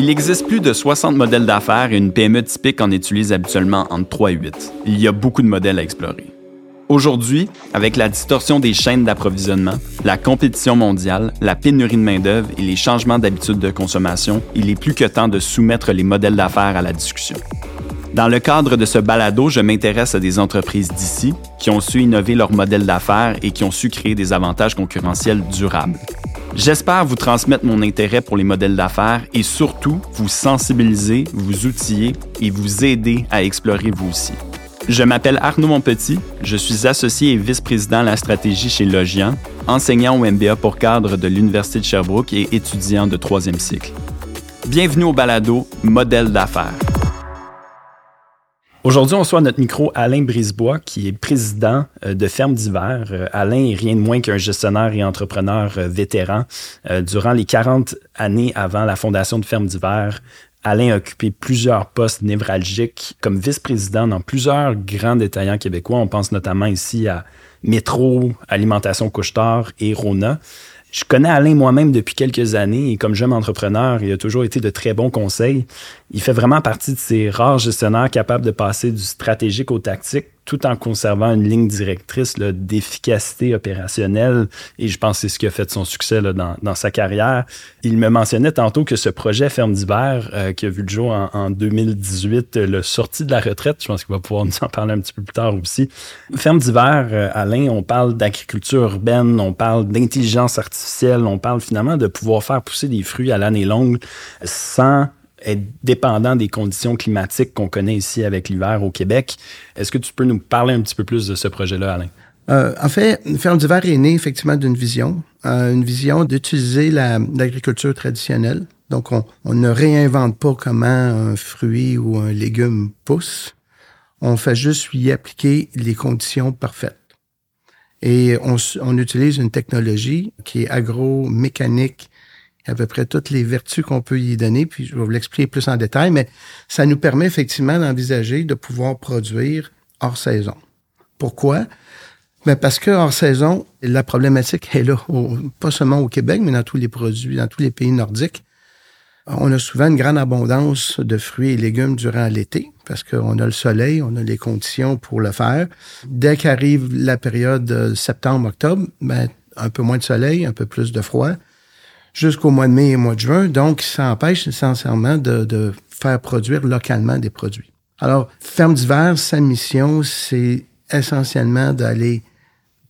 Il existe plus de 60 modèles d'affaires et une PME typique en utilise habituellement entre 3 et 8. Il y a beaucoup de modèles à explorer. Aujourd'hui, avec la distorsion des chaînes d'approvisionnement, la compétition mondiale, la pénurie de main-d'œuvre et les changements d'habitudes de consommation, il est plus que temps de soumettre les modèles d'affaires à la discussion. Dans le cadre de ce balado, je m'intéresse à des entreprises d'ici qui ont su innover leur modèle d'affaires et qui ont su créer des avantages concurrentiels durables. J'espère vous transmettre mon intérêt pour les modèles d'affaires et surtout vous sensibiliser, vous outiller et vous aider à explorer vous aussi. Je m'appelle Arnaud Monpetit, je suis associé et vice-président à la stratégie chez Logian, enseignant au MBA pour cadre de l'Université de Sherbrooke et étudiant de troisième cycle. Bienvenue au balado Modèle d'affaires. Aujourd'hui, on reçoit notre micro Alain Brisebois, qui est président euh, de Ferme d'hiver. Euh, Alain est rien de moins qu'un gestionnaire et entrepreneur euh, vétéran. Durant les 40 années avant la fondation de Ferme d'hiver, Alain a occupé plusieurs postes névralgiques comme vice-président dans plusieurs grands détaillants québécois. On pense notamment ici à Métro, Alimentation Couchetard et Rona. Je connais Alain moi-même depuis quelques années et comme jeune entrepreneur, il a toujours été de très bons conseils. Il fait vraiment partie de ces rares gestionnaires capables de passer du stratégique au tactique tout en conservant une ligne directrice d'efficacité opérationnelle. Et je pense que c'est ce qui a fait son succès là, dans, dans, sa carrière. Il me mentionnait tantôt que ce projet Ferme d'hiver, euh, qui a vu le jour en, en 2018, euh, le sorti de la retraite, je pense qu'il va pouvoir nous en parler un petit peu plus tard aussi. Ferme d'hiver, euh, Alain, on parle d'agriculture urbaine, on parle d'intelligence artificielle, on parle finalement de pouvoir faire pousser des fruits à l'année longue sans être dépendant des conditions climatiques qu'on connaît ici avec l'hiver au Québec. Est-ce que tu peux nous parler un petit peu plus de ce projet-là, Alain? Euh, en fait, Ferme d'hiver est né effectivement d'une vision, euh, une vision d'utiliser l'agriculture traditionnelle. Donc, on, ne réinvente pas comment un fruit ou un légume pousse. On fait juste lui appliquer les conditions parfaites. Et on, on utilise une technologie qui est agro-mécanique à peu près toutes les vertus qu'on peut y donner, puis je vais vous l'expliquer plus en détail, mais ça nous permet effectivement d'envisager de pouvoir produire hors saison. Pourquoi? Ben, parce que hors saison, la problématique est là, pas seulement au Québec, mais dans tous les produits, dans tous les pays nordiques. On a souvent une grande abondance de fruits et légumes durant l'été, parce qu'on a le soleil, on a les conditions pour le faire. Dès qu'arrive la période septembre-octobre, ben, un peu moins de soleil, un peu plus de froid jusqu'au mois de mai et mois de juin. Donc, ça empêche essentiellement de, de faire produire localement des produits. Alors, Ferme d'hiver, sa mission, c'est essentiellement d'aller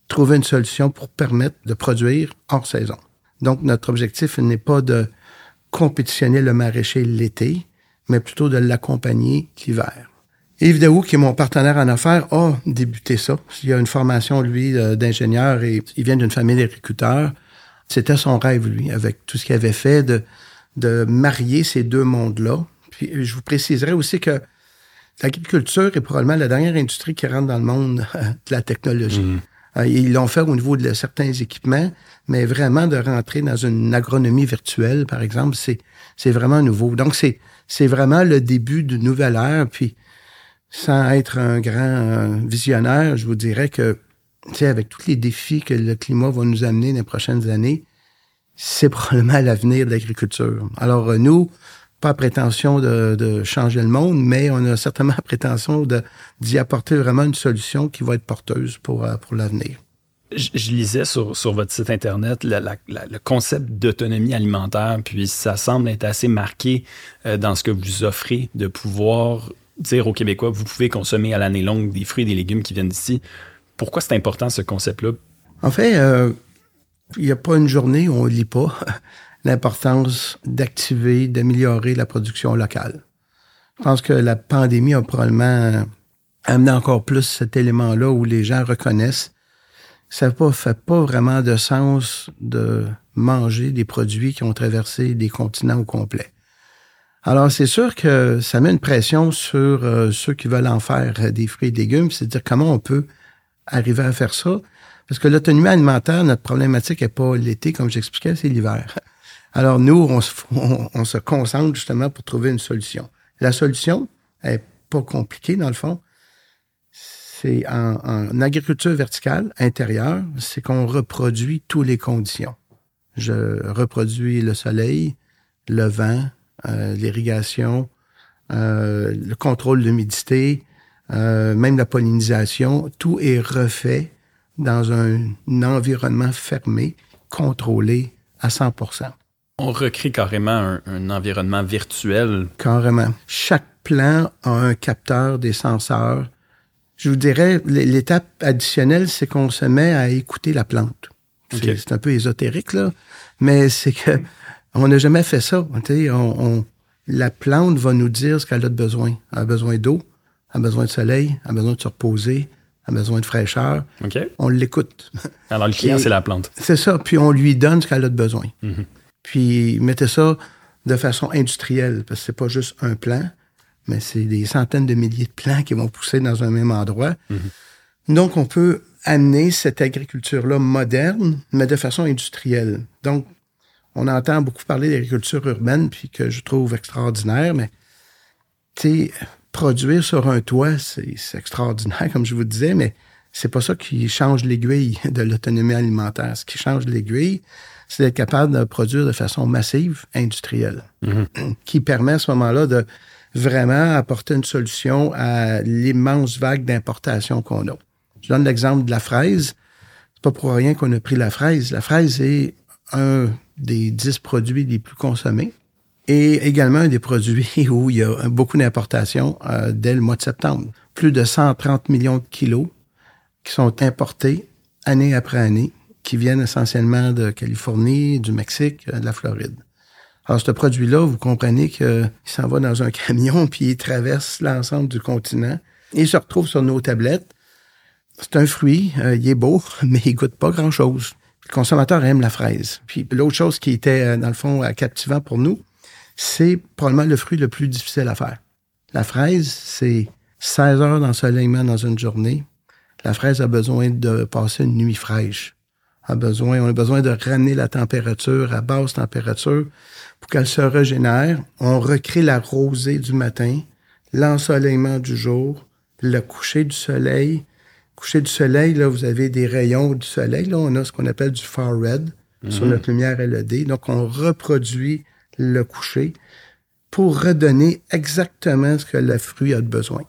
trouver une solution pour permettre de produire hors saison. Donc, notre objectif n'est pas de compétitionner le maraîcher l'été, mais plutôt de l'accompagner l'hiver. Yves Daou, qui est mon partenaire en affaires, a débuté ça. Il a une formation, lui, euh, d'ingénieur et il vient d'une famille d'agriculteurs. C'était son rêve, lui, avec tout ce qu'il avait fait, de, de marier ces deux mondes-là. Puis je vous préciserai aussi que l'agriculture est probablement la dernière industrie qui rentre dans le monde de la technologie. Mhm. Euh, ils l'ont fait au niveau de certains équipements, mais vraiment de rentrer dans une agronomie virtuelle, par exemple, c'est, c'est vraiment nouveau. Donc, c'est, c'est vraiment le début d'une nouvelle ère. Puis, sans être un grand euh, visionnaire, je vous dirais que avec tous les défis que le climat va nous amener dans les prochaines années, c'est probablement l'avenir de l'agriculture. Alors, euh, nous, pas prétention de, changer le monde, mais on a certainement prétention d'y apporter vraiment une solution qui va être porteuse pour, euh, l'avenir. Je, lisais sur, sur, votre site Internet le concept d'autonomie alimentaire, puis ça semble être assez marqué euh, dans ce que vous offrez, de pouvoir dire aux Québécois, vous pouvez consommer à l'année longue des fruits et des légumes qui viennent d'ici. Pourquoi c'est important ce concept-là? En fait, euh, il n'y a pas une journée où on ne lit pas l'importance d'activer, d'améliorer la production locale. Je pense que la pandémie a probablement amené encore plus cet élément-là où les gens reconnaissent que ça ne fait pas vraiment de sens de manger des produits qui ont traversé des continents au complet. Alors, c'est sûr que ça met une pression sur euh, ceux qui veulent en faire des fruits et légumes, c'est-à-dire comment on peut arriver à faire ça. Parce que l'autonomie alimentaire, notre problématique n'est pas l'été, comme j'expliquais, c'est l'hiver. Alors nous, on se, on, se, concentre justement pour trouver une solution. La solution est pas compliquée dans le fond. C'est en, en, agriculture verticale intérieure, c'est qu'on reproduit toutes les conditions. Je reproduis le soleil, le vent, euh, l'irrigation, euh, le contrôle de l'humidité, euh, même la pollinisation, tout est refait dans un, environnement fermé, contrôlé à 100% On recrée carrément un, environnement virtuel. Carrément. Chaque plant a un capteur des senseurs. Je vous dirais, l'étape additionnelle, c'est qu'on se met à écouter la plante. C'est un peu ésotérique, là, mais c'est que on n'a jamais fait ça. On, la plante va nous dire ce qu'elle a de besoin. Elle a besoin d'eau, a besoin de soleil, a besoin de se reposer, a besoin de fraîcheur. On l'écoute. Alors, le client, c'est la plante. C'est ça. Puis on lui donne ce qu'elle a de besoin. Mhm. Puis mettez ça de façon industrielle, parce que c'est pas juste un plant, mais c'est des centaines de milliers de plants qui vont pousser dans un même endroit. Mhm. Donc, on peut amener cette agriculture-là moderne, mais de façon industrielle. Donc, on entend beaucoup parler d'agriculture urbaine, puis que je trouve extraordinaire, mais tu sais, produire sur un toit, c'est extraordinaire, comme je vous disais, mais c'est pas ça qui change l'aiguille de l'autonomie alimentaire. Ce qui change l'aiguille, c'est d'être capable de produire de façon massive, industrielle, mm-hmm. qui permet à ce moment-là de vraiment apporter une solution à l'immense vague d'importation qu'on a. Je donne l'exemple de la fraise. C'est pas pour rien qu'on a pris la fraise. La fraise est un des dix produits les plus consommés et également des produits où il y a beaucoup d'importations euh, dès le mois de septembre. Plus de 130 millions de kilos qui sont importés année après année, qui viennent essentiellement de Californie, du Mexique, euh, de la Floride. Alors, ce produit-là, vous comprenez qu'il s'en va dans un camion, puis il traverse l'ensemble du continent il se retrouve sur nos tablettes. C'est un fruit, euh, il est beau, mais il goûte pas grand-chose. Le consommateur aime la fraise. Puis l'autre chose qui était, dans le fond, captivant pour nous, c'est probablement le fruit le plus difficile à faire. La fraise, c'est 16 heures d'ensoleillement dans une journée. La fraise a besoin de passer une nuit fraîche. A besoin, on a besoin de ramener la température à basse température pour qu'elle se régénère. On recrée la rosée du matin, l'ensoleillement du jour, le coucher du soleil, coucher du soleil, là, vous avez des rayons du soleil. Là, on a ce qu'on appelle du far red sur mhm. notre lumière LED. Donc, on reproduit le coucher pour redonner exactement ce que le fruit a besoin.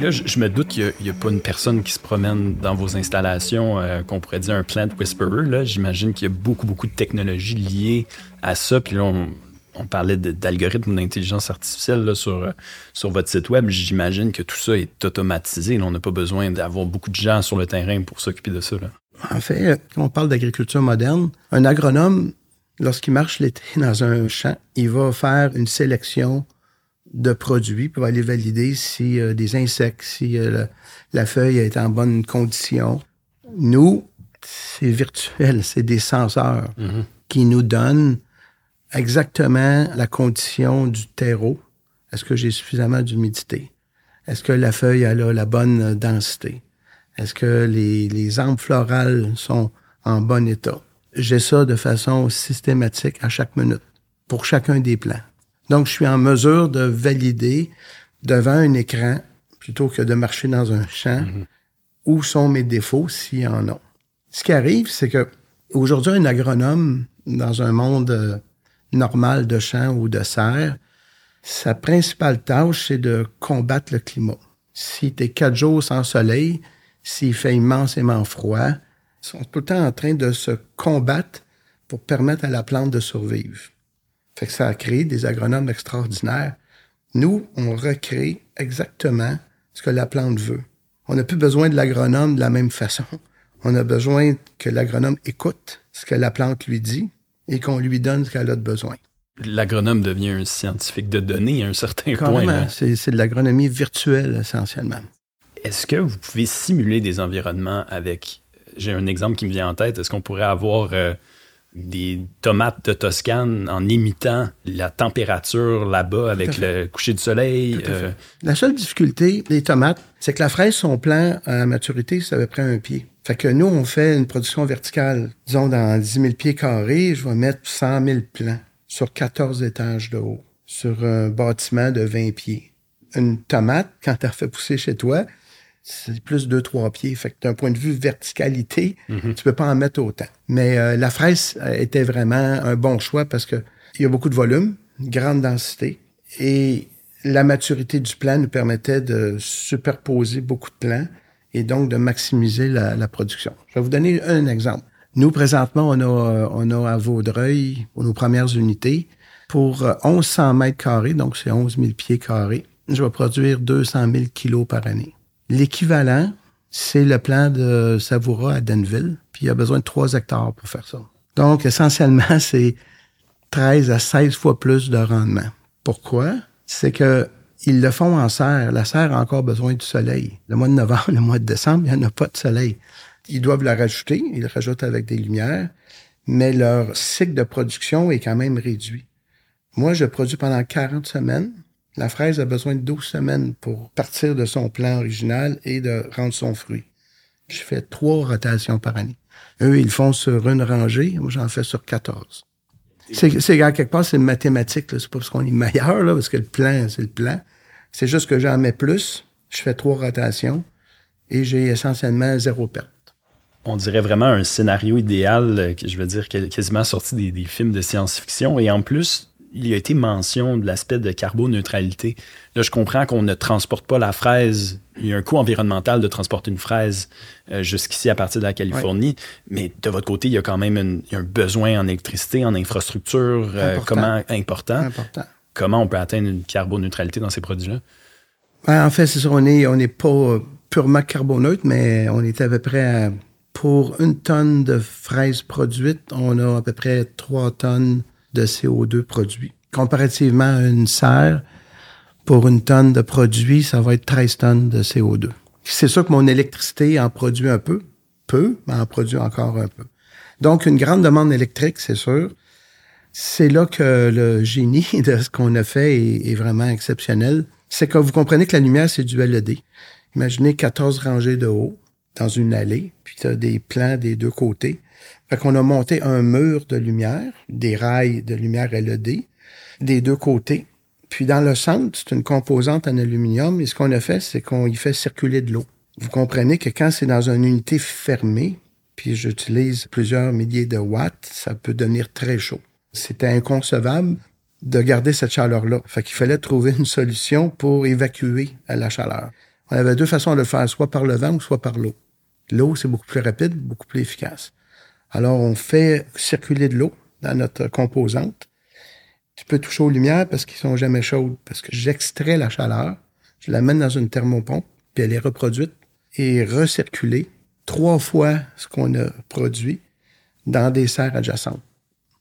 Là, je, me doute qu'il n'y a, pas une personne qui se promène dans vos installations euh, qu'on pourrait dire un plant whisperer. J'imagine qu'il y a beaucoup, beaucoup de technologies liées à ça. Puis là, on, parlait d'algorithmes d'intelligence artificielle sur, euh, sur votre site web. J'imagine que tout ça est automatisé. on n'a pas besoin d'avoir beaucoup de gens sur le terrain pour s'occuper de ça. En fait, quand on parle d'agriculture moderne, un agronome, lorsqu'il marche l'été dans un champ, il va faire une sélection de produits pour aller valider si euh, des insectes, si euh, la, feuille est en bonne condition. Nous, c'est virtuel, c'est des senseurs mm-hmm. qui nous donnent exactement la condition du terreau. Est-ce que j'ai suffisamment d'humidité? Est-ce que la feuille a la bonne densité? Est-ce que les, les arbres florales sont en bon état? J'ai ça de façon systématique à chaque minute pour chacun des plants. Donc, je suis en mesure de valider devant un écran, plutôt que de marcher dans un champ, mhm. où sont mes défauts s'il y en a. Ce qui arrive, c'est que aujourd'hui, un agronome, dans un monde euh, normal de champ ou de serre, sa principale tâche, c'est de combattre le climat. Si tu es quatre jours sans soleil, s'il fait immensément froid, ils sont tout le temps en train de se combattre pour permettre à la plante de survivre. Fait ça a créé des agronomes extraordinaires. Nous, on recrée exactement ce que la plante veut. On n'a plus besoin de l'agronome de la même façon. On a besoin que l'agronome écoute ce que la plante lui dit et qu'on lui donne ce qu'elle a de besoin. L'agronome devient un scientifique de données à un certain point. C'est de l'agronomie virtuelle essentiellement. Est-ce que vous pouvez simuler des environnements avec... J'ai un exemple qui me vient en tête. Est-ce qu'on pourrait avoir... Euh, des tomates de Toscane en imitant la température là-bas avec le coucher du soleil. Euh, la seule difficulté des tomates, c'est que la fraise, son plan à maturité, ça à peu près un pied. Fait que nous, on fait une production verticale. Disons, dans 10 000 pieds carrés, je vais mettre 100 000 plants sur 14 étages de haut, sur un bâtiment de 20 pieds. Une tomate, quand tu as fait pousser chez toi, c'est plus deux, trois pieds. Fait que d'un point de vue verticalité, tu peux pas en mettre autant. Mais euh, la fraise euh, était vraiment un bon choix parce que il y a beaucoup de volume, grande densité et la maturité du plant nous permettait de superposer beaucoup de plants et donc de maximiser la, la production. Je vais vous donner un exemple. Nous, présentement, on a, euh, on a à Vaudreuil, pour nos premières unités, pour 1100 mètres carrés, donc c'est 11 000 pieds carrés, je vais produire 200 000 kilos par année. L'équivalent, c'est le plan de Savoura à Denville, puis il y a besoin de 3 hectares pour faire ça. Donc, essentiellement, c'est 13 à 16 fois plus de rendement. Pourquoi? C'est que ils le font en serre. La serre a encore besoin du soleil. Le mois de novembre, le mois de décembre, il n'y en a pas de soleil. Ils doivent le rajouter, ils le rajoutent avec des lumières, mais leur cycle de production est quand même réduit. Moi, je produis pendant 40 semaines. La fraise a besoin de 12 semaines pour partir de son plan original et de rendre son fruit. Je fais trois rotations par année. Eux, ils font sur une rangée. Moi, j'en fais sur 14. C'est, quelque part, c'est mathématique. C'est pas parce qu'on est meilleur, parce que le plan, c'est le plan. C'est juste que j'en mets plus. Je fais trois rotations et j'ai essentiellement zéro perte. On dirait vraiment un scénario idéal, euh, je veux dire, quasiment sorti des films de science-fiction. Et en plus, il y a été mention de l'aspect de carboneutralité. Là, je comprends qu'on ne transporte pas la fraise. Il y a un coût environnemental de transporter une fraise euh, jusqu'ici à partir de la Californie. Mais de votre côté, il y a quand même une, un besoin en électricité, en infrastructure euh, important. comment important. important. Comment on peut atteindre une carboneutralité dans ces produits-là? Ben, en fait, c'est sûr, on n'est on est pas purement carboneutre, mais on est à peu près à, pour une tonne de fraises produites, on a à peu près trois tonnes de CO2 produit. Comparativement à une serre, pour une tonne de produit, ça va être 13 tonnes de CO2. C'est sûr que mon électricité en produit un peu, peu, mais en produit encore un peu. Donc, une grande demande électrique, c'est sûr. C'est là que le génie de ce qu'on a fait est, est vraiment exceptionnel. C'est que vous comprenez que la lumière, c'est du LED. Imaginez 14 rangées de haut dans une allée, puis tu as des plans des deux côtés. Fait qu'on a monté un mur de lumière, des rails de lumière LED, des deux côtés. Puis dans le centre, c'est une composante en aluminium, et ce qu'on a fait, c'est qu'on y fait circuler de l'eau. Vous comprenez que quand c'est dans une unité fermée, puis j'utilise plusieurs milliers de watts, ça peut devenir très chaud. C'était inconcevable de garder cette chaleur-là. Fait qu'il fallait trouver une solution pour évacuer la chaleur. On avait deux façons de le faire, soit par le vent ou soit par l'eau. L'eau, c'est beaucoup plus rapide, beaucoup plus efficace. Alors, on fait circuler de l'eau dans notre composante. Tu peux toucher aux lumières parce qu'ils sont jamais chaudes, parce que j'extrais la chaleur, je la mène dans une thermopompe, puis elle est reproduite et recirculée trois fois ce qu'on a produit dans des serres adjacentes.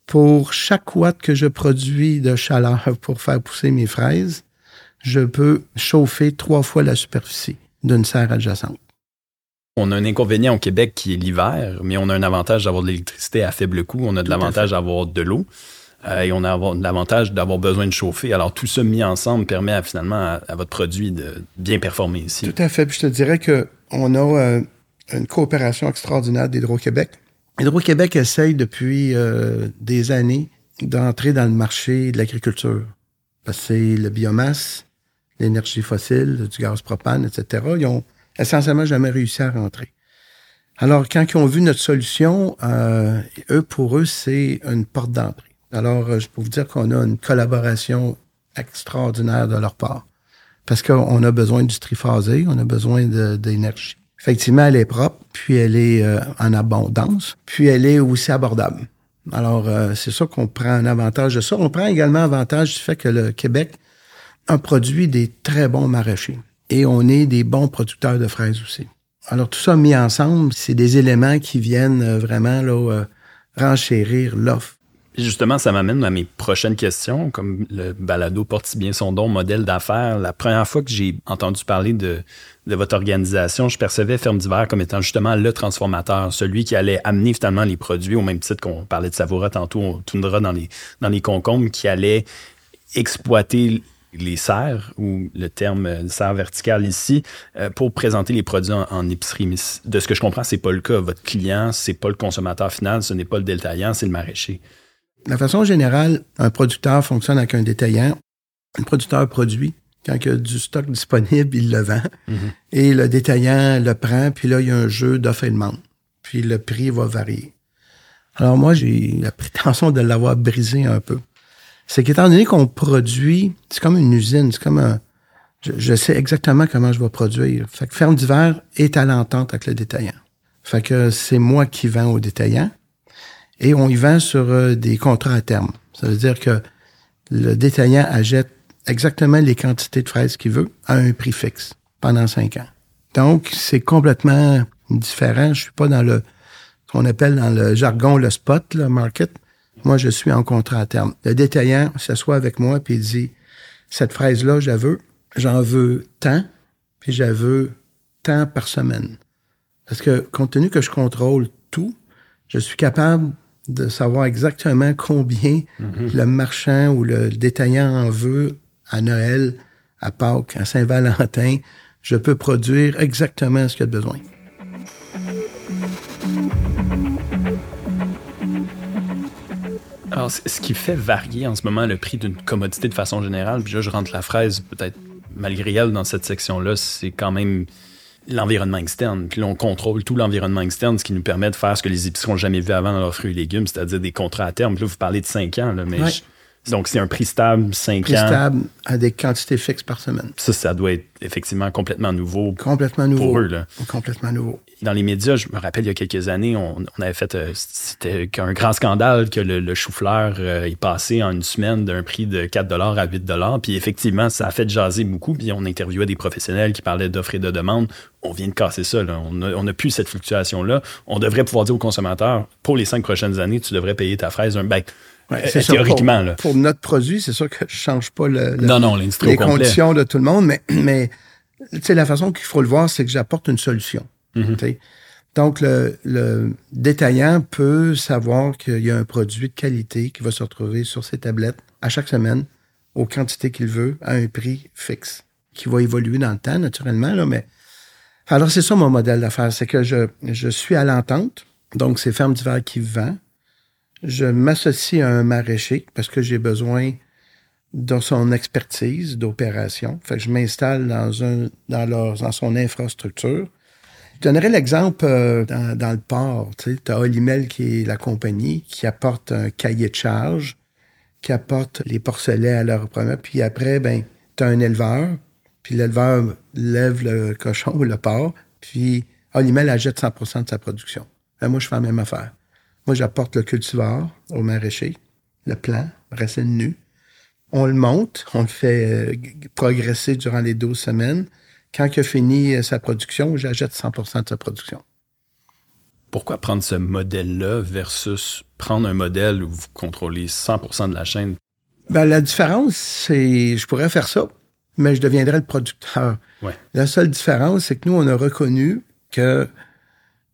Pour chaque watt que je produis de chaleur pour faire pousser mes fraises, je peux chauffer trois fois la superficie d'une serre adjacente. On a un inconvénient au Québec qui est l'hiver, mais on a un avantage d'avoir de l'électricité à faible coût. On a de l'avantage d'avoir de l'eau. Euh, et on a l'avantage d'avoir besoin de chauffer. Alors, tout ça mis ensemble permet à, finalement à, à, votre produit de bien performer ici. Tout à fait. Puis je te dirais qu'on a euh, une coopération extraordinaire d'Hydro-Québec. Hydro-Québec essaye depuis euh, des années d'entrer dans le marché de l'agriculture. Parce que c'est le biomasse, l'énergie fossile, du gaz propane, etc. Ils ont essentiellement jamais réussi à rentrer. Alors, quand ils ont vu notre solution, euh, eux, pour eux, c'est une porte d'entrée. Alors, euh, je peux vous dire qu'on a une collaboration extraordinaire de leur part. Parce qu'on a besoin du triphasé, on a besoin d'énergie. Effectivement, elle est propre, puis elle est euh, en abondance, puis elle est aussi abordable. Alors, c'est sûr qu'on prend un avantage de ça. On prend également avantage du fait que le Québec a produit des très bons maraîchers. Et on est des bons producteurs de fraises aussi. Alors, tout ça mis ensemble, c'est des éléments qui viennent euh, vraiment euh, renchérir l'offre. Justement, ça m'amène à mes prochaines questions. Comme le balado porte si bien son don, modèle d'affaires, la première fois que j'ai entendu parler de, de votre organisation, je percevais Ferme d'hiver comme étant justement le transformateur, celui qui allait amener finalement les produits, au même titre qu'on parlait de Savoura tantôt, on tournera dans les, dans les concombres, qui allait exploiter les serres, ou le terme serre verticale ici, euh, pour présenter les produits en, en, épicerie. Mais de ce que je comprends, c'est pas le cas. Votre client, c'est pas le consommateur final, ce n'est pas le détaillant, c'est le maraîcher. La façon générale, un producteur fonctionne avec un détaillant. Un producteur produit, Quand il y a du stock disponible, il le vend. Mhm. Et le détaillant le prend, puis là, il y a un jeu d'offre et demande. Puis le prix va varier. Alors moi, j'ai la prétention de l'avoir brisé un peu. C'est qu'étant donné qu'on produit, c'est comme une usine, c'est comme un... Je, sais exactement comment je vais produire. Fait que Ferme d'hiver est à l'entente avec le détaillant. Fait que c'est moi qui vends au détaillant et on y vend sur euh, des contrats à terme. Ça veut dire que le détaillant achète exactement les quantités de fraises qu'il veut à un prix fixe pendant cinq ans. Donc, c'est complètement différent. Je suis pas dans le ce qu'on appelle dans le jargon le spot, le market. Moi, je suis en contrat à terme. Le détaillant s'assoit avec moi puis il dit cette fraise-là, je la veux, j'en veux tant, puis je la veux tant par semaine. Parce que compte tenu que je contrôle tout, je suis capable de savoir exactement combien le marchand ou le détaillant en veut à Noël, à Pâques, à Saint-Valentin. Je peux produire exactement ce qu'il y a de besoin. Alors, ce qui fait varier en ce moment le prix d'une commodité de façon générale, puis là, je rentre la fraise, peut-être malgré elle, dans cette section-là, c'est quand même l'environnement externe. Puis là, on contrôle tout l'environnement externe, ce qui nous permet de faire ce que les épiceries n'ont jamais vu avant dans leurs fruits et légumes, c'est-à-dire des contrats à terme. Puis là, vous parlez de 5 ans, là, mais Ouais. je- donc c'est un prix stable, 5 Prix ans. stable à des quantités fixes par semaine. Ça, ça doit être effectivement complètement nouveau Complètement nouveau. pour eux. Là. Complètement nouveau. Dans les médias, je me rappelle il y a quelques années, on, on avait fait, euh, c'était un grand scandale que le, le chou-fleur euh, est passé en une semaine d'un prix de 4 à 8 Puis effectivement, ça a fait jaser beaucoup. Puis on interviewait des professionnels qui parlaient d'offres et de demandes. On vient de casser ça. Là. On n'a on a plus cette fluctuation-là. On devrait pouvoir dire aux consommateurs, pour les cinq prochaines années, tu devrais payer ta fraise un bec. Ouais, Euh, théoriquement, pour, là. pour notre produit, c'est sûr que je change pas le, le- Non, non, l'industrie les complet. conditions de tout le monde, mais, mais la façon qu'il faut le voir, c'est que j'apporte une solution. Mhm. sais. Donc, le, le détaillant peut savoir qu'il y a un produit de qualité qui va se retrouver sur ses tablettes à chaque semaine, aux quantités qu'il veut, à un prix fixe, qui va évoluer dans le temps, naturellement, là, mais alors, c'est ça mon modèle d'affaires, c'est que je, je suis à l'entente, donc c'est Ferme d'hiver qui vend. Je m'associe à un maraîcher parce que j'ai besoin de son expertise d'opération. Fait je m'installe dans, un, dans, leur, dans son infrastructure. Je donnerai l'exemple euh, dans, dans le port. Tu as Olimel qui est la compagnie qui apporte un cahier de charge, qui apporte les porcelets à leur premier. Puis après, ben, tu as un éleveur, puis l'éleveur lève le cochon ou le porc, puis Olimel achète 100% de sa production. Ben, moi, je fais la même affaire. Moi, j'apporte le cultivar au maraîcher, le plant, racine nue. On le monte, on le fait euh, progresser durant les 12 semaines. Quand il a fini euh, sa production, j'achète 100% de sa production. Pourquoi prendre ce modèle-là versus prendre un modèle où vous contrôlez 100% de la chaîne? Ben, la différence, c'est je pourrais faire ça, mais je deviendrais le producteur. Ouais. La seule différence, c'est que nous, on a reconnu que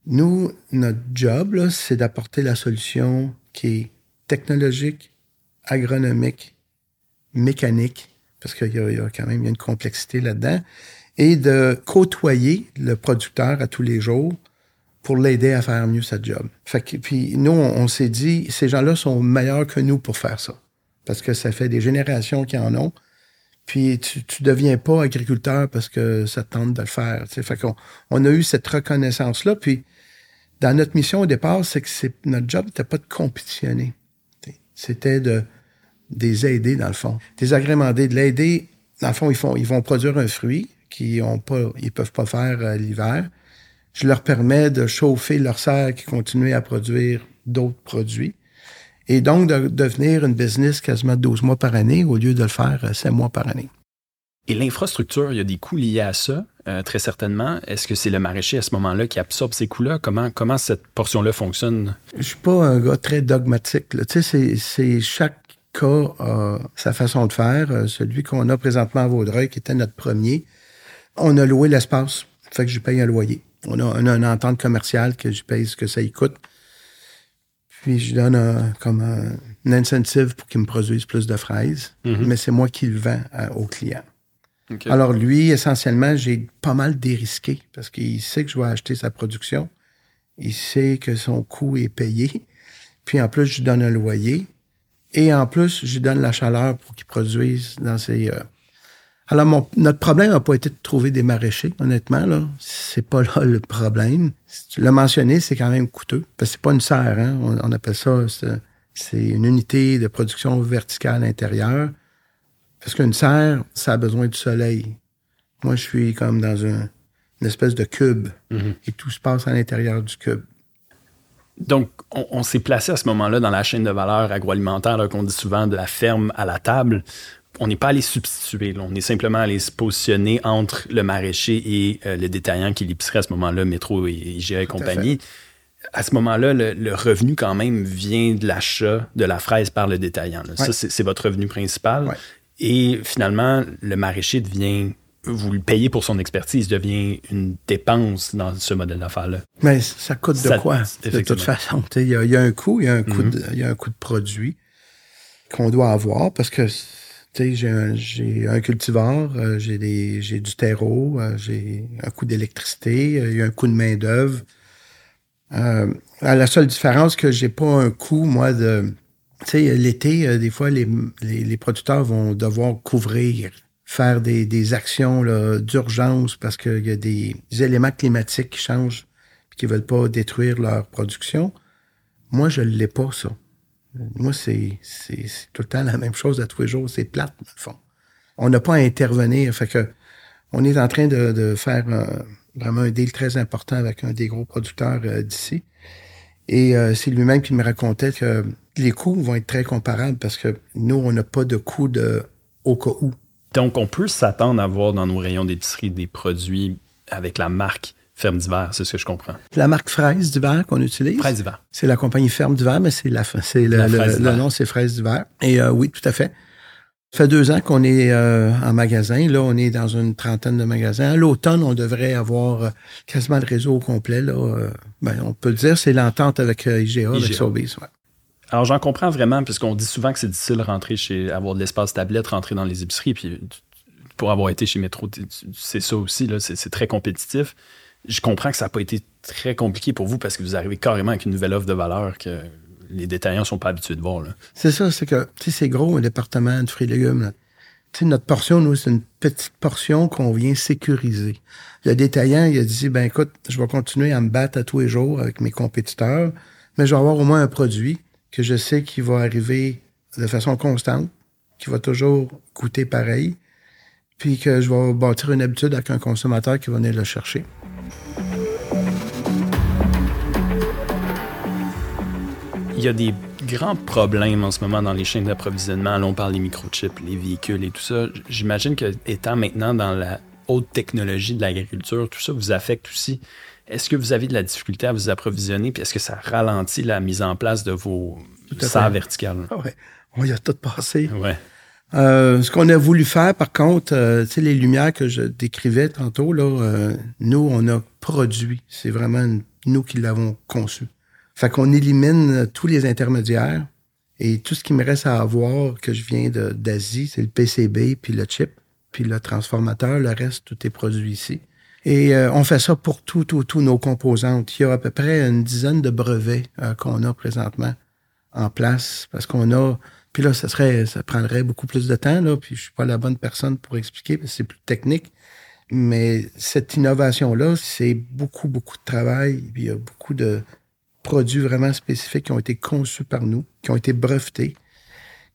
nous, notre job, c'est d'apporter la solution qui est technologique, agronomique, mécanique, parce qu'il y, a- quand même une complexité là-dedans, et de côtoyer le producteur à tous les jours pour l'aider à faire mieux sa job. Fait que, puis nous, on, s'est dit, ces gens-là sont meilleurs que nous pour faire ça. Parce que ça fait des générations qui en ont. Puis tu, tu deviens pas agriculteur parce que ça te tente de le faire. Fait qu'on on a eu cette reconnaissance-là. Puis dans notre mission au départ, c'est que notre job n'était pas de compétitionner. C'était de, les aider, dans le fond. Des agrémenter, de l'aider. Dans le fond, ils, font, ils vont produire un fruit qu'ils ils peuvent pas faire euh, l'hiver. Je leur permets de chauffer leur serre qui continue à produire d'autres produits. Et donc, de devenir une business quasiment 12 mois par année au lieu de le faire euh, 7 mois par année. Et l'infrastructure, il y a des coûts liés à ça, euh, très certainement. Est-ce que c'est le maraîcher à ce moment-là qui absorbe ces coûts-là? Comment, comment cette portion-là fonctionne? Je suis pas un gars très dogmatique. là. Tu sais, c'est- chaque cas a sa façon de faire. Euh, Celui qu'on a présentement à Vaudreuil, qui était notre premier, on a loué l'espace. Fait que je paye un loyer. On a, on a une entente commerciale que je paye ce que ça y coûte. Puis je donne un- comme un, un incentive pour qu'il me produise plus de fraises. Mhm. Mais c'est moi qui le vends à- au client. Alors lui, essentiellement, j'ai pas mal dérisqué parce qu'il sait que je vais acheter sa production. Il sait que son coût est payé. Puis en plus, je lui donne un loyer. Et en plus, je lui donne la chaleur pour qu'il produise dans ses... euh, Alors, notre problème n'a pas été de trouver des maraîchers, honnêtement. Là, c'est pas là le problème. Tu l'as mentionné, c'est quand même coûteux. Parce que c'est pas une serre, hein? on, appelle ça, c'est une unité de production verticale intérieure. Parce qu'une serre, ça a besoin du soleil. Moi, je suis comme dans une espèce de cube mm-hmm. et tout se passe à l'intérieur du cube. Donc, on, s'est placé à ce moment-là dans la chaîne de valeur agroalimentaire qu'on dit souvent de la ferme à la table on n'est pas allé substituer. On est simplement allé se positionner entre le maraîcher et euh, le détaillant qui l'épicerie à ce moment-là, Métro et IGA et compagnie. À, ce moment-là, le, revenu quand même vient de l'achat de la fraise par le détaillant. Ça, c'est votre revenu principal. Et finalement, le maraîcher devient vous le payez pour son expertise, devient une dépense dans ce modèle d'affaires-là. Mais ça coûte de quoi, de toute façon? Il y, a un coût, il y a un coût, mm-hmm. un coût de produit qu'on doit avoir parce que j'ai un, un, cultivar, euh, j'ai du terreau, euh, j'ai un coût d'électricité, euh, il y a un coût de main-d'œuvre. la seule différence, que j'ai pas un coût, moi, de. Tu sais, l'été, des fois, les, les, producteurs vont devoir couvrir, faire des, des actions d'urgence parce qu'il y a des, éléments climatiques qui changent et qui veulent pas détruire leur production. Moi, je l'ai pas, ça. Moi, c'est tout le temps la même chose à tous les jours. C'est plate, dans le fond. On n'a pas à intervenir. Fait que on est en train de, faire euh, vraiment un deal très important avec un des gros producteurs euh, d'ici. Et euh, c'est lui-même qui me racontait que les coûts vont être très comparables parce que nous, on n'a pas de coûts de au cas où. Donc, on peut s'attendre à voir dans nos rayons d'épicerie des produits avec la marque Ferme d'hiver, c'est ce que je comprends. La marque Fraise d'hiver qu'on utilise. Fraise d'hiver. C'est la compagnie Ferme d'hiver, mais c'est la, c'est le, le, nom, c'est Fraise d'hiver. Et euh, oui, tout à fait. Ça fait deux ans qu'on est euh, en magasin. Là, on est dans une trentaine de magasins. À l'automne, on devrait avoir euh, quasiment le réseau au complet. Là. Ben, on peut le dire, c'est l'entente avec IGA, avec Sobeys. Alors, j'en comprends vraiment, puisqu'on dit souvent que c'est difficile de rentrer chez, avoir de l'espace tablette, rentrer dans les épiceries. Puis, pour avoir été chez Métro, c'est ça aussi, là, c'est, très compétitif je comprends que ça n'a pas été très compliqué pour vous parce que vous arrivez carrément avec une nouvelle offre de valeur que les détaillants ne sont pas habitués de voir. C'est ça, c'est que c'est gros un département de fruits et légumes. notre portion, nous, c'est une petite portion qu'on vient sécuriser. Le détaillant, il a dit, ben écoute, je vais continuer à me battre à tous les jours avec mes compétiteurs, mais je vais avoir au moins un produit que je sais qui va arriver de façon constante, qui va toujours coûter pareil, puis que je vais bâtir une habitude avec un consommateur qui va venir le chercher. Il y a des grands problèmes en ce moment dans les chaînes d'approvisionnement. On parle des microchips, les véhicules et tout ça. J'imagine que étant maintenant dans la haute technologie de l'agriculture, tout ça vous affecte aussi. Est-ce que vous avez de la difficulté à vous approvisionner? Puis est-ce que ça ralentit la mise en place de vos serres verticales? Ah ouais. On y a tout passé. Ouais. Euh, ce qu'on a voulu faire, par contre, euh, tu sais, les lumières que je décrivais tantôt, là, euh, nous, on a produit. C'est vraiment nous qui l'avons conçu. Fait qu'on élimine tous les intermédiaires et tout ce qui me reste à avoir que je viens d'Asie, c'est le PCB puis le chip, puis le transformateur. Le reste, tout est produit ici. Et euh, on fait ça pour tous tout, tout nos composantes. Il y a à peu près une dizaine de brevets euh, qu'on a présentement en place parce qu'on a. Puis là, ça serait, ça prendrait beaucoup plus de temps là. Puis je suis pas la bonne personne pour expliquer parce que c'est plus technique. Mais cette innovation là, c'est beaucoup beaucoup de travail. Puis il y a beaucoup de produits vraiment spécifiques qui ont été conçus par nous, qui ont été brevetés,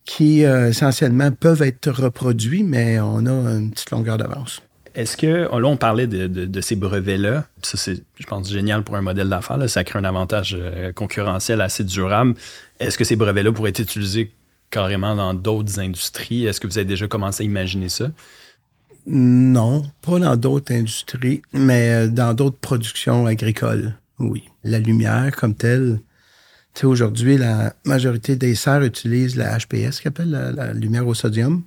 qui euh, essentiellement peuvent être reproduits, mais on a une petite longueur d'avance. Est-ce que, là, on parlait de, ces brevets-là. Ça, c'est, je pense, génial pour un modèle d'affaires. Ça crée un avantage euh, concurrentiel assez durable. Est-ce que ces brevets-là pourraient être utilisés carrément dans d'autres industries? Est-ce que vous avez déjà commencé à imaginer ça? Non, pas dans d'autres industries, mais euh, dans d'autres productions agricoles. Oui. La lumière comme telle. Tu sais, aujourd'hui, la majorité des serres utilisent la HPS, qui appelle la, lumière au sodium.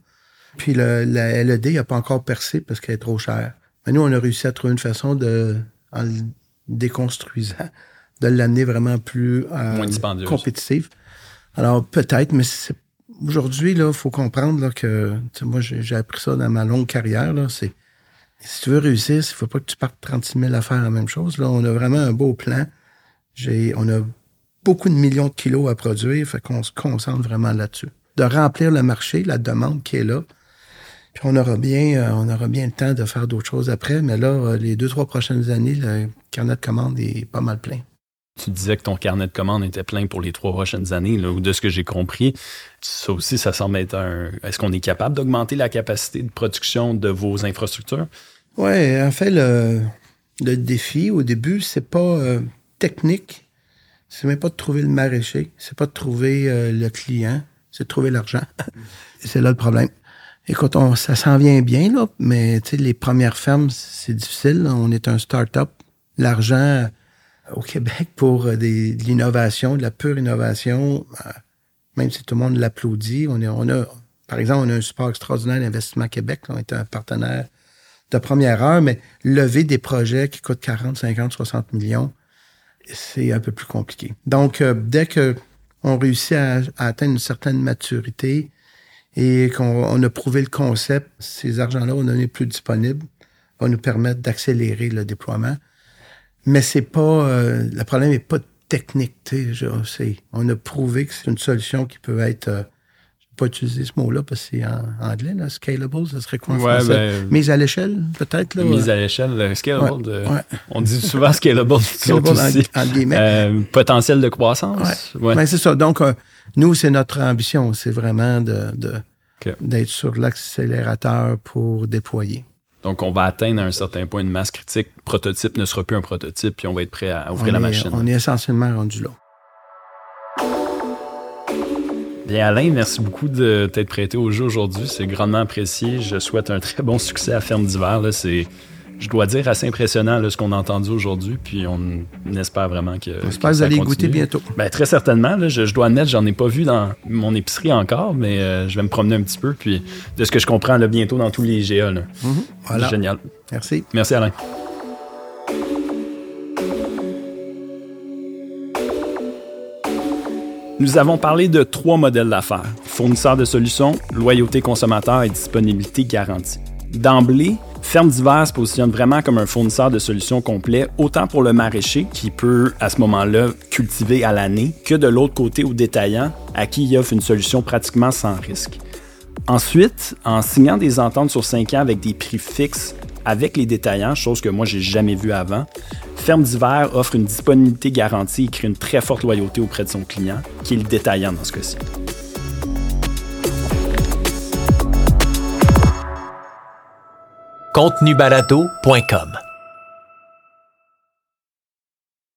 Puis la LED n'a pas encore percé parce qu'elle est trop chère. Mais nous, on a réussi à trouver une façon de, en le déconstruisant, de l'amener vraiment plus euh, compétitive. Alors, peut-être, mais aujourd'hui, il faut comprendre là, que moi, j'ai appris ça dans ma longue carrière. C'est si tu veux réussir, il ne faut pas que tu partes 36 000 à faire la même chose. Là, on a vraiment un beau plan. J'ai, on a beaucoup de millions de kilos à produire, fait qu'on se concentre vraiment là-dessus. De remplir le marché, la demande qui est là. Puis on aura bien, euh, on aura bien le temps de faire d'autres choses après. Mais là, euh, les deux, trois prochaines années, le carnet de commandes est pas mal plein. Tu disais que ton carnet de commandes était plein pour les trois prochaines années, là, ou de ce que j'ai compris. Ça aussi, ça semble être un. Est-ce qu'on est capable d'augmenter la capacité de production de vos infrastructures? Oui, en fait, le, le défi au début, c'est pas euh, technique. C'est même pas de trouver le maraîcher. C'est pas de trouver euh, le client. C'est de trouver l'argent. c'est là le problème. Écoute, on, ça s'en vient bien, là, mais les premières fermes, c'est difficile. On est un start-up. L'argent au Québec pour euh, des, de l'innovation, de la pure innovation, euh, même si tout le monde l'applaudit, on, est, on a, par exemple, on a un support extraordinaire d'Investissement Québec, on est un partenaire de première heure, mais lever des projets qui coûtent 40, 50, 60 millions, c'est un peu plus compliqué. Donc, euh, dès que on réussit à, atteindre une certaine maturité et qu'on a prouvé le concept, ces argents-là vont devenir plus disponibles, vont nous permettre d'accélérer le déploiement. Mais c'est pas. Euh, le problème n'est pas technique. sais, on a prouvé que c'est une solution qui peut être. Euh, je ne vais pas utiliser ce mot-là parce que c'est en anglais, là, scalable, ça serait quoi en? Ben, mise à l'échelle, peut-être? Là, mise à l'échelle, scalable. On dit souvent scalable, scalable. Euh, potentiel de croissance. Ouais. Ben, c'est ça. Donc, nous, c'est notre ambition. C'est vraiment de, de d'être sur l'accélérateur pour déployer. Donc, on va atteindre à un certain point une masse critique. Prototype ne sera plus un prototype, puis on va être prêt à ouvrir la machine. On est essentiellement rendu là. Bien, Alain, merci beaucoup de t'être prêté au jeu aujourd'hui. C'est grandement apprécié. Je souhaite un très bon succès à Ferme d'hiver. C'est je dois dire, assez impressionnant ce qu'on a entendu aujourd'hui. Puis on, espère vraiment que. J'espère que vous allez goûter bientôt. Ben, très certainement. je, dois admettre, j'en ai pas vu dans mon épicerie encore, mais euh, je vais me promener un petit peu. Puis de ce que je comprends, là, bientôt dans tous les IGA. Là. voilà. Génial. Merci. Merci, Alain. Nous avons parlé de trois modèles d'affaires fournisseur de solutions, loyauté consommateur et disponibilité garantie. D'emblée, Ferme d'hiver se positionne vraiment comme un fournisseur de solutions complet, autant pour le maraîcher qui peut à ce moment-là cultiver à l'année, que de l'autre côté au détaillant à qui il offre une solution pratiquement sans risque. Ensuite, en signant des ententes sur 5 ans avec des prix fixes avec les détaillants, chose que moi j'ai jamais vue avant, Ferme d'hiver offre une disponibilité garantie et crée une très forte loyauté auprès de son client, qui est le détaillant dans ce cas-ci. contenubalado.com